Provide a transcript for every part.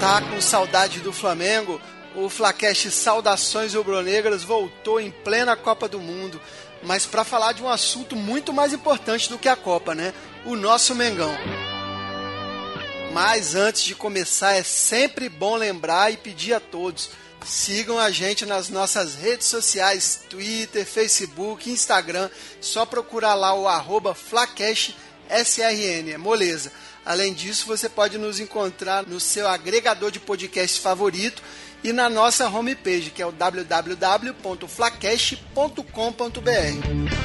Tá com saudade do Flamengo? O Flaquest Saudações Rubro-Negras voltou em plena Copa do Mundo, mas para falar de um assunto muito mais importante do que a Copa, né? O nosso Mengão. Mas antes de começar, é sempre bom lembrar e pedir a todos: sigam a gente nas nossas redes sociais, Twitter, Facebook, Instagram. Só procurar lá o arroba SRN, é moleza. Além disso, você pode nos encontrar no seu agregador de podcast favorito e na nossa homepage, que é o www.flacast.com.br.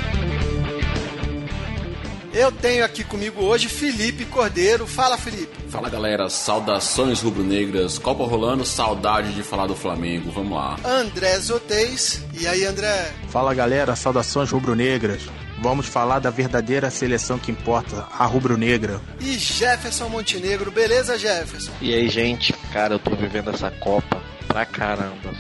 Eu tenho aqui comigo hoje Felipe Cordeiro. Fala, Felipe. Fala, galera. Saudações rubro-negras. Copa rolando, saudade de falar do Flamengo. Vamos lá. André Zotez. E aí, André? Fala, galera. Saudações rubro-negras. Vamos falar da verdadeira seleção que importa, a rubro-negra. E Jefferson Montenegro. Beleza, Jefferson? E aí, gente? Cara, eu tô vivendo essa Copa pra caramba.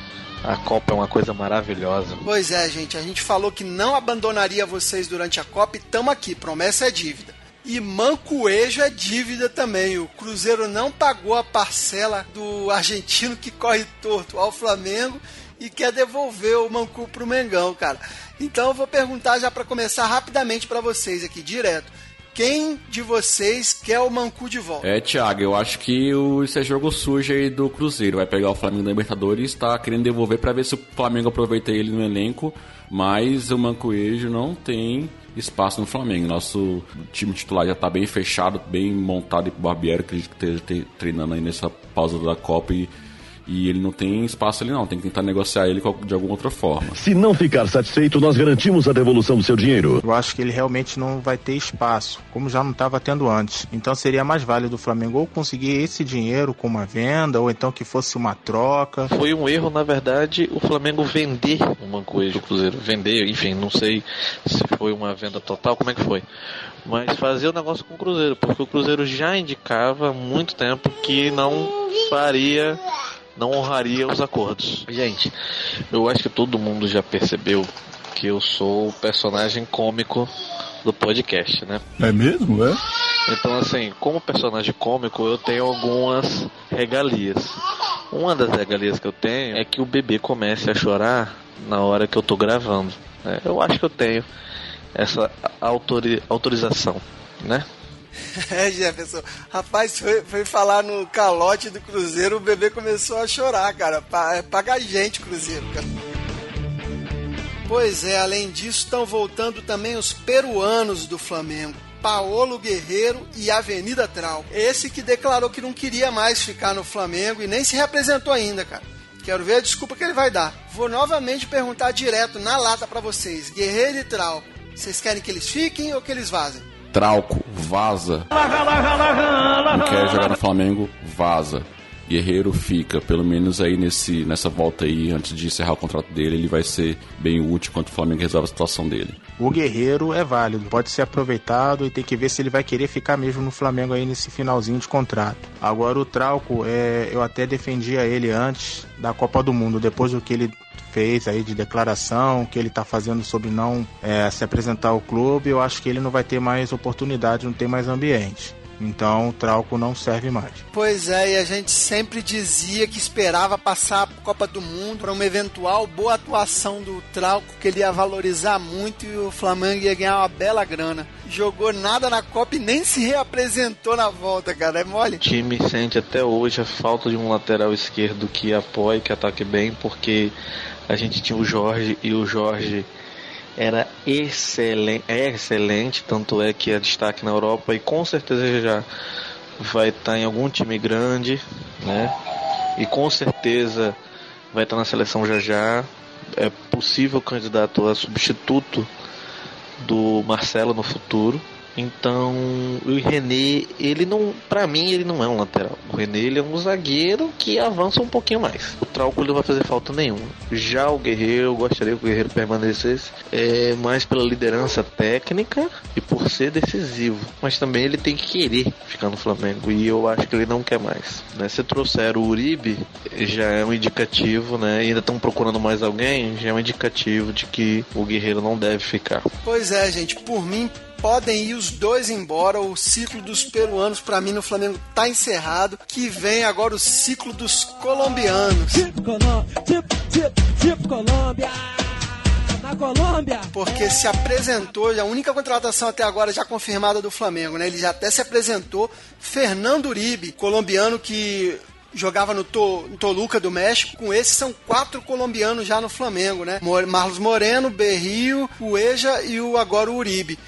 A Copa é uma coisa maravilhosa. Pois é, gente. A gente falou que não abandonaria vocês durante a Copa e tamo aqui. Promessa é dívida. E Mancoejo é dívida também. O Cruzeiro não pagou a parcela do argentino que corre torto ao Flamengo e quer devolver o Mancu pro Mengão, cara. Então eu vou perguntar já para começar rapidamente para vocês aqui, direto. Quem de vocês quer o Mancu de volta? É, Thiago, eu acho que o, esse é jogo sujo aí do Cruzeiro. Vai pegar o Flamengo da Libertadores, tá querendo devolver para ver se o Flamengo aproveita ele no elenco, mas o Mancoejo não tem espaço no Flamengo. Nosso time titular já tá bem fechado, bem montado e o Barbieri acredito que esteja treinando aí nessa pausa da Copa e e ele não tem espaço ali não, tem que tentar negociar ele de alguma outra forma. Se não ficar satisfeito, nós garantimos a devolução do seu dinheiro. Eu acho que ele realmente não vai ter espaço, como já não estava tendo antes. Então seria mais válido o Flamengo ou conseguir esse dinheiro com uma venda, ou então que fosse uma troca. Foi um erro, na verdade, o Flamengo vender o Mancoejo do Cruzeiro. Vender, enfim, não sei se foi uma venda total, como é que foi mas fazer o negócio com o Cruzeiro, porque o Cruzeiro já indicava há muito tempo que não faria não honraria os acordos. Gente, eu acho que todo mundo já percebeu que eu sou o personagem cômico do podcast, né? É mesmo, é? Então, assim, como personagem cômico, eu tenho algumas regalias. Uma das regalias que eu tenho é que o bebê comece a chorar na hora que eu tô gravando. Né? Eu acho que eu tenho essa autori autorização, né? É, Jefferson. Rapaz, foi, foi, falar no calote do Cruzeiro, o bebê começou a chorar, cara. É, paga a gente, Cruzeiro, cara. Pois é, além disso, estão voltando também os peruanos do Flamengo. Paolo Guerreiro e Avenida Trau. Esse que declarou que não queria mais ficar no Flamengo e nem se representou ainda, cara. Quero ver a desculpa que ele vai dar. Vou novamente perguntar direto na lata para vocês. Guerreiro e Trau, vocês querem que eles fiquem ou que eles vazem? Trauco, vaza. Não quer jogar no Flamengo, vaza. Guerreiro fica, pelo menos aí nesse, nessa volta aí, antes de encerrar o contrato dele, ele vai ser bem útil enquanto o Flamengo resolve a situação dele. O Guerreiro é válido, pode ser aproveitado e tem que ver se ele vai querer ficar mesmo no Flamengo aí nesse finalzinho de contrato. Agora o Trauco, é, eu até defendia ele antes da Copa do Mundo, depois do que ele fez aí de declaração, que ele está fazendo sobre não é, se apresentar ao clube, eu acho que ele não vai ter mais oportunidade, não tem mais ambiente. Então o Trauco não serve mais. Pois é, e a gente sempre dizia que esperava passar a Copa do Mundo para uma eventual boa atuação do Trauco, que ele ia valorizar muito e o Flamengo ia ganhar uma bela grana. Jogou nada na Copa e nem se reapresentou na volta, cara. É mole. O time sente até hoje a falta de um lateral esquerdo que apoie, que ataque bem, porque a gente tinha o Jorge e o Jorge era excelente, é excelente, tanto é que é destaque na Europa e com certeza já vai estar em algum time grande, né? E com certeza vai estar na seleção já já. É possível candidato a substituto do Marcelo no futuro. Então, o René, ele não, para mim, ele não é um lateral. O René, ele é um zagueiro que avança um pouquinho mais. O Trauco não vai fazer falta nenhuma. Já o Guerreiro, eu gostaria que o Guerreiro permanecesse é, mais pela liderança técnica e por ser decisivo. Mas também ele tem que querer ficar no Flamengo e eu acho que ele não quer mais. Né? Se trouxeram o Uribe, já é um indicativo, né? E ainda estão procurando mais alguém, já é um indicativo de que o Guerreiro não deve ficar. Pois é, gente, por mim podem ir os dois embora. O ciclo dos peruanos, para mim, no Flamengo tá encerrado. Que vem agora o ciclo dos colombianos. Colômbia na Colômbia. Porque se apresentou, a única contratação até agora já confirmada do Flamengo, né? Ele já até se apresentou. Fernando Uribe, colombiano que jogava no, to, no Toluca do México. Com esses são quatro colombianos já no Flamengo, né? Marlos Moreno, Berrio, Ueja e o agora o Uribe.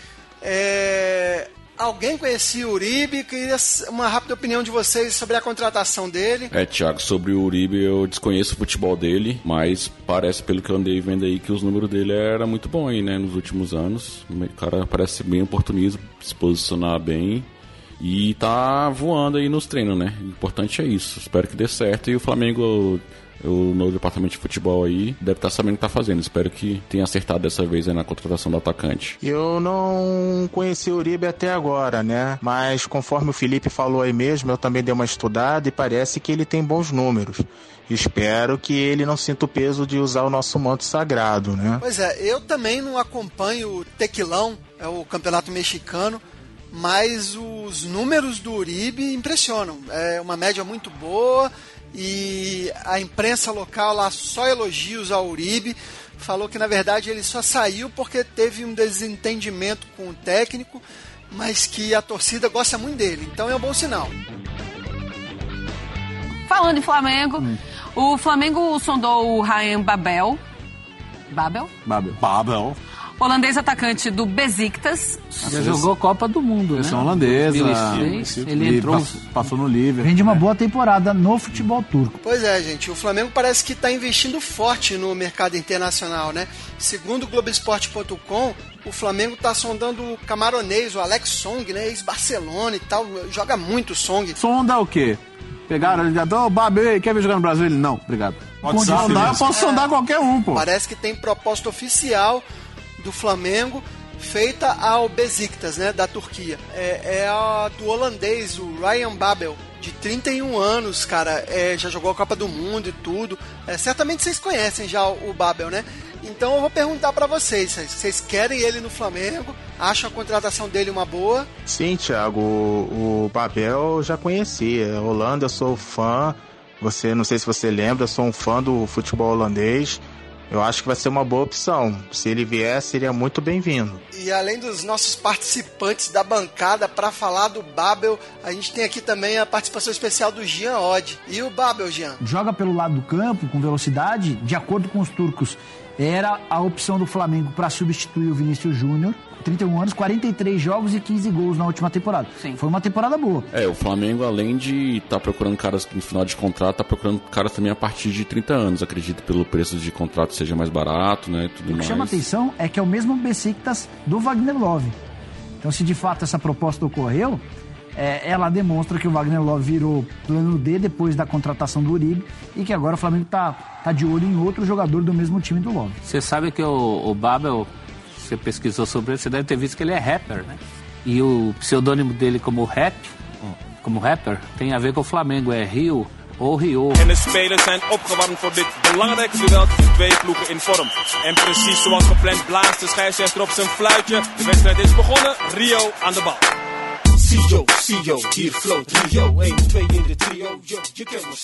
É... Alguém conhecia o Uribe? Queria uma rápida opinião de vocês sobre a contratação dele. É, Thiago, sobre o Uribe eu desconheço o futebol dele, mas parece, pelo que eu andei vendo aí, que os números dele era muito bom aí, né, nos últimos anos. O cara parece bem oportunismo, se posicionar bem e tá voando aí nos treinos, né? O importante é isso. Espero que dê certo e o Flamengo o novo departamento de futebol aí deve estar tá sabendo o que está fazendo. Espero que tenha acertado dessa vez na contratação do atacante. Eu não conheci o Uribe até agora, né? Mas conforme o Felipe falou aí mesmo, eu também dei uma estudada e parece que ele tem bons números. Espero que ele não sinta o peso de usar o nosso manto sagrado, né? Pois é, eu também não acompanho o Tequilão, é o campeonato mexicano mas os números do Uribe impressionam. É uma média muito boa e a imprensa local lá só elogios ao Uribe. Falou que na verdade ele só saiu porque teve um desentendimento com o técnico, mas que a torcida gosta muito dele. Então é um bom sinal. Falando em Flamengo, hum. o Flamengo sondou o Ryan Babel. Babel? Babel. Babel holandês atacante do Besiktas. Já jogou Copa do Mundo, né? holandesa. Ele entrou, passou no Liverpool. Vem de uma boa temporada no futebol turco. Pois é, gente. O Flamengo parece que está investindo forte no mercado internacional, né? Segundo o Globoesporte.com, o Flamengo está sondando o camaronês, o Alex Song, né? Ex-Barcelona e tal. Joga muito Song. Sonda o quê? Pegaram, ele já, ô, Babi, quer vir jogar no Brasil? Ele, não, obrigado. Pode sondar, eu posso sondar qualquer um, pô. Parece que tem proposta oficial do Flamengo feita ao Besiktas, né, da Turquia. É, é a do holandês, o Ryan Babel, de 31 anos, cara, é, já jogou a Copa do Mundo e tudo. É, certamente vocês conhecem já o, o Babel, né? Então eu vou perguntar para vocês, vocês querem ele no Flamengo? Acham a contratação dele uma boa? Sim, Thiago, o, o Babel eu já conhecia. Holanda, eu sou fã. Você, não sei se você lembra, eu sou um fã do futebol holandês. Eu acho que vai ser uma boa opção. Se ele vier, seria muito bem-vindo. E além dos nossos participantes da bancada para falar do Babel, a gente tem aqui também a participação especial do Jean Odd. E o Babel, Jean? Joga pelo lado do campo, com velocidade, de acordo com os turcos. Era a opção do Flamengo para substituir o Vinícius Júnior 31 anos, 43 jogos e 15 gols na última temporada. Sim. Foi uma temporada boa. É, o Flamengo, além de estar tá procurando caras no final de contrato, tá procurando caras também a partir de 30 anos. Acredito pelo preço de contrato seja mais barato, né? Tudo o que mais. chama atenção é que é o mesmo Besiktas do Wagner Love. Então, se de fato essa proposta ocorreu, é, ela demonstra que o Wagner Love virou plano D depois da contratação do Uribe e que agora o Flamengo está tá de olho em outro jogador do mesmo time do Love. Você sabe que o, o Babel você pesquisou sobre ele, você deve ter visto que ele é rapper, né? E o pseudônimo dele como rap, como rapper, tem a ver com o Flamengo, é Rio ou Rio. En de spelers zijn opgewarmd voor dit belangrijke duel tussen twee ploegen in vorm. En precies zoals gepland blaast de scheidsrechter op zijn fluitje. De wedstrijd is begonnen, Rio aan de bal.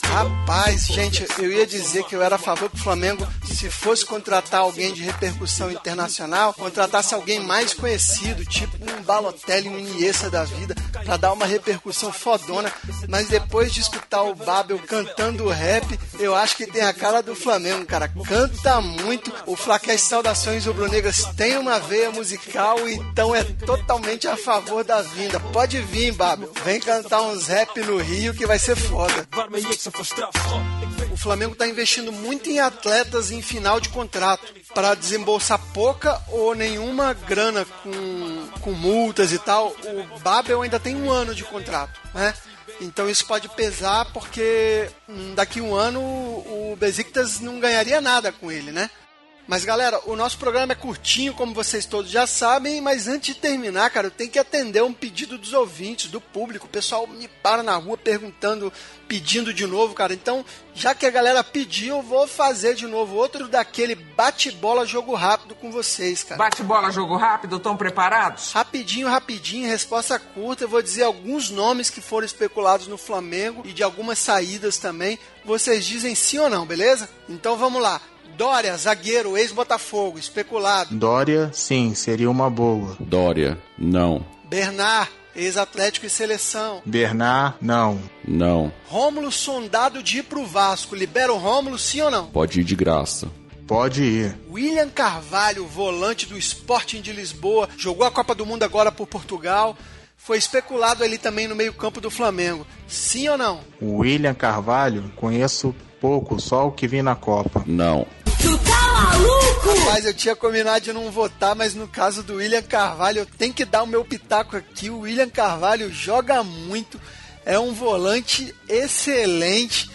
Rapaz, gente, eu ia dizer que eu era a favor que o Flamengo, se fosse contratar alguém de repercussão internacional, contratasse alguém mais conhecido, tipo um Balotelli, um Iniesta da vida, para dar uma repercussão fodona. Mas depois de escutar o Babel cantando rap, eu acho que tem a cara do Flamengo, cara. Canta muito. O Flaquete Saudações Rubro-Negras tem uma veia musical, então é totalmente a favor da vinda. Pode Pode vir, Babel. Vem cantar uns rap no Rio que vai ser foda. O Flamengo está investindo muito em atletas em final de contrato para desembolsar pouca ou nenhuma grana com, com multas e tal. O Babel ainda tem um ano de contrato, né? Então isso pode pesar porque daqui um ano o Besiktas não ganharia nada com ele, né? Mas galera, o nosso programa é curtinho, como vocês todos já sabem, mas antes de terminar, cara, eu tenho que atender um pedido dos ouvintes, do público. O pessoal me para na rua perguntando, pedindo de novo, cara. Então, já que a galera pediu, eu vou fazer de novo outro daquele bate-bola jogo rápido com vocês, cara. Bate-bola jogo rápido, estão preparados? Rapidinho, rapidinho, resposta curta. Eu vou dizer alguns nomes que foram especulados no Flamengo e de algumas saídas também. Vocês dizem sim ou não, beleza? Então vamos lá. Dória, zagueiro, ex-Botafogo, especulado. Dória, sim, seria uma boa. Dória, não. Bernard, ex-Atlético e seleção. Bernard, não. Não. Rômulo sondado de ir pro Vasco. Libera o Rômulo, sim ou não? Pode ir de graça. Pode ir. William Carvalho, volante do Sporting de Lisboa, jogou a Copa do Mundo agora por Portugal. Foi especulado ali também no meio-campo do Flamengo. Sim ou não? William Carvalho, conheço pouco, só o que vi na Copa. Não. Tu tá maluco? Rapaz, eu tinha combinado de não votar, mas no caso do William Carvalho, eu tenho que dar o meu pitaco aqui. O William Carvalho joga muito, é um volante excelente,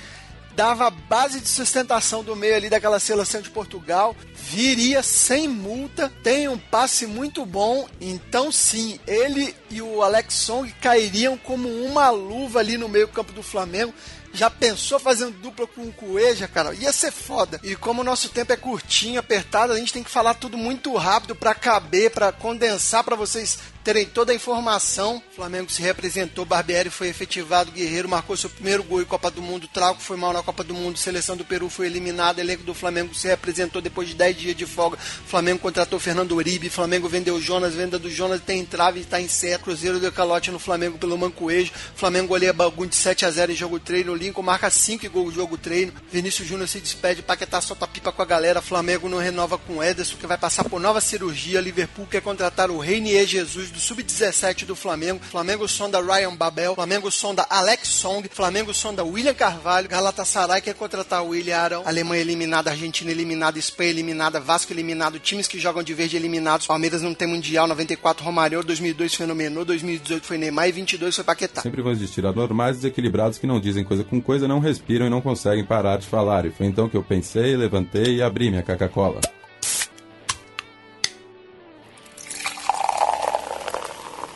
dava base de sustentação do meio ali daquela seleção de Portugal, viria sem multa, tem um passe muito bom, então sim, ele e o Alex Song cairiam como uma luva ali no meio campo do Flamengo. Já pensou fazendo dupla com o Cueja, cara? Ia ser foda. E como o nosso tempo é curtinho, apertado, a gente tem que falar tudo muito rápido para caber, para condensar para vocês terem toda a informação. O Flamengo se representou, Barbieri foi efetivado, Guerreiro marcou seu primeiro gol em Copa do Mundo, Trauco foi mal na Copa do Mundo, seleção do Peru foi eliminada, elenco do Flamengo se representou depois de 10 dias de folga. Flamengo contratou Fernando Uribe, Flamengo vendeu Jonas, venda do Jonas tem entrave está em certo. Cruzeiro deu calote no Flamengo pelo Mancoejo. Flamengo goleia Bagum de 7 a 0 em jogo treino. Lincoln marca 5 gols no jogo treino. Vinícius Júnior se despede, Paquetá solta pipa com a galera. Flamengo não renova com Ederson, que vai passar por nova cirurgia. Liverpool quer contratar o Reinier Jesus do Sub-17 do Flamengo. Flamengo sonda Ryan Babel. Flamengo sonda Alex Song. Flamengo sonda William Carvalho. Galatasaray quer contratar o William Arão. Alemanha eliminada, Argentina eliminada, Espanha eliminada, Vasco eliminado, times que jogam de verde eliminados. Palmeiras não tem Mundial, 94 Romário, 2002 fenomenou, 2018 foi Neymar e 22 foi Paquetá. Sempre vão existir anormais desequilibrados que não dizem coisa com coisa, não respiram e não conseguem parar de falar. E foi então que eu pensei, levantei e abri minha Coca-Cola.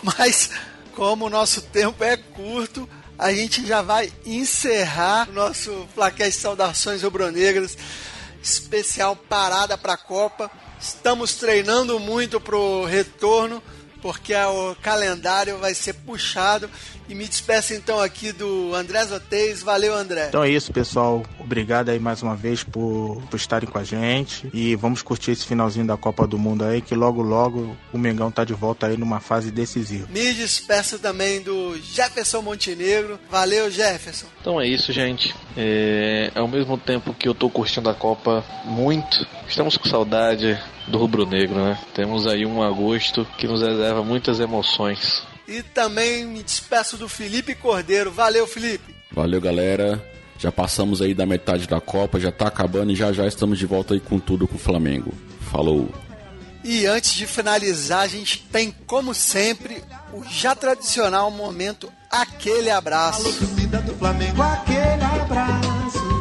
Mas, como o nosso tempo é curto, a gente já vai encerrar o nosso plaquete Saudações Rubro-Negras especial parada para a Copa. Estamos treinando muito pro retorno, porque o calendário vai ser puxado. E me despeço então aqui do André Zotez. Valeu, André. Então é isso, pessoal. Obrigado aí mais uma vez por, por estarem com a gente. E vamos curtir esse finalzinho da Copa do Mundo aí, que logo, logo o Mengão tá de volta aí numa fase decisiva. Me despeço também do Jefferson Montenegro. Valeu, Jefferson. Então é isso, gente. É, ao mesmo tempo que eu tô curtindo a Copa muito, estamos com saudade do rubro-negro, né? Temos aí um agosto que nos reserva muitas emoções. E também me despeço do Felipe Cordeiro. Valeu, Felipe. Valeu, galera. Já passamos aí da metade da Copa, já tá acabando e já já estamos de volta aí com tudo com o Flamengo. Falou. E antes de finalizar, a gente tem, como sempre, o já tradicional momento Aquele Abraço. Alô, torcida do Flamengo, aquele abraço.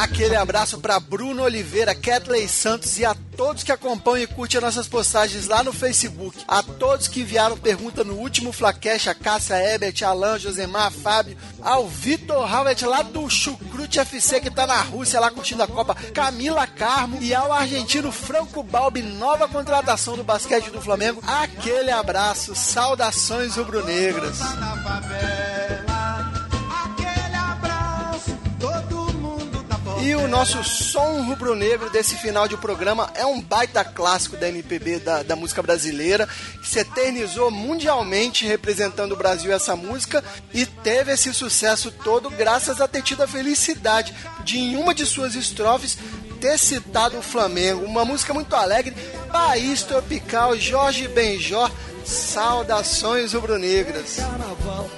Aquele abraço para Bruno Oliveira, Kathleen Santos e a todos que acompanham e curtem as nossas postagens lá no Facebook. A todos que enviaram pergunta no último Flacash, a Cássia Ebert, Alan, Josemar, Fábio, ao Vitor Howard lá do Chucrute FC que tá na Rússia lá curtindo a Copa, Camila Carmo e ao argentino Franco Balbi, nova contratação do basquete do Flamengo. Aquele abraço, saudações rubro-negras. E o nosso som rubro-negro desse final de programa é um baita clássico da MPB, da, da música brasileira, que se eternizou mundialmente representando o Brasil essa música e teve esse sucesso todo graças a ter tido a felicidade de, em uma de suas estrofes, ter citado o Flamengo. Uma música muito alegre, país tropical, Jorge Benjor, saudações rubro-negras. Carnaval,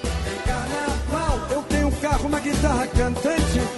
carnaval, eu tenho um carro, uma guitarra cantando.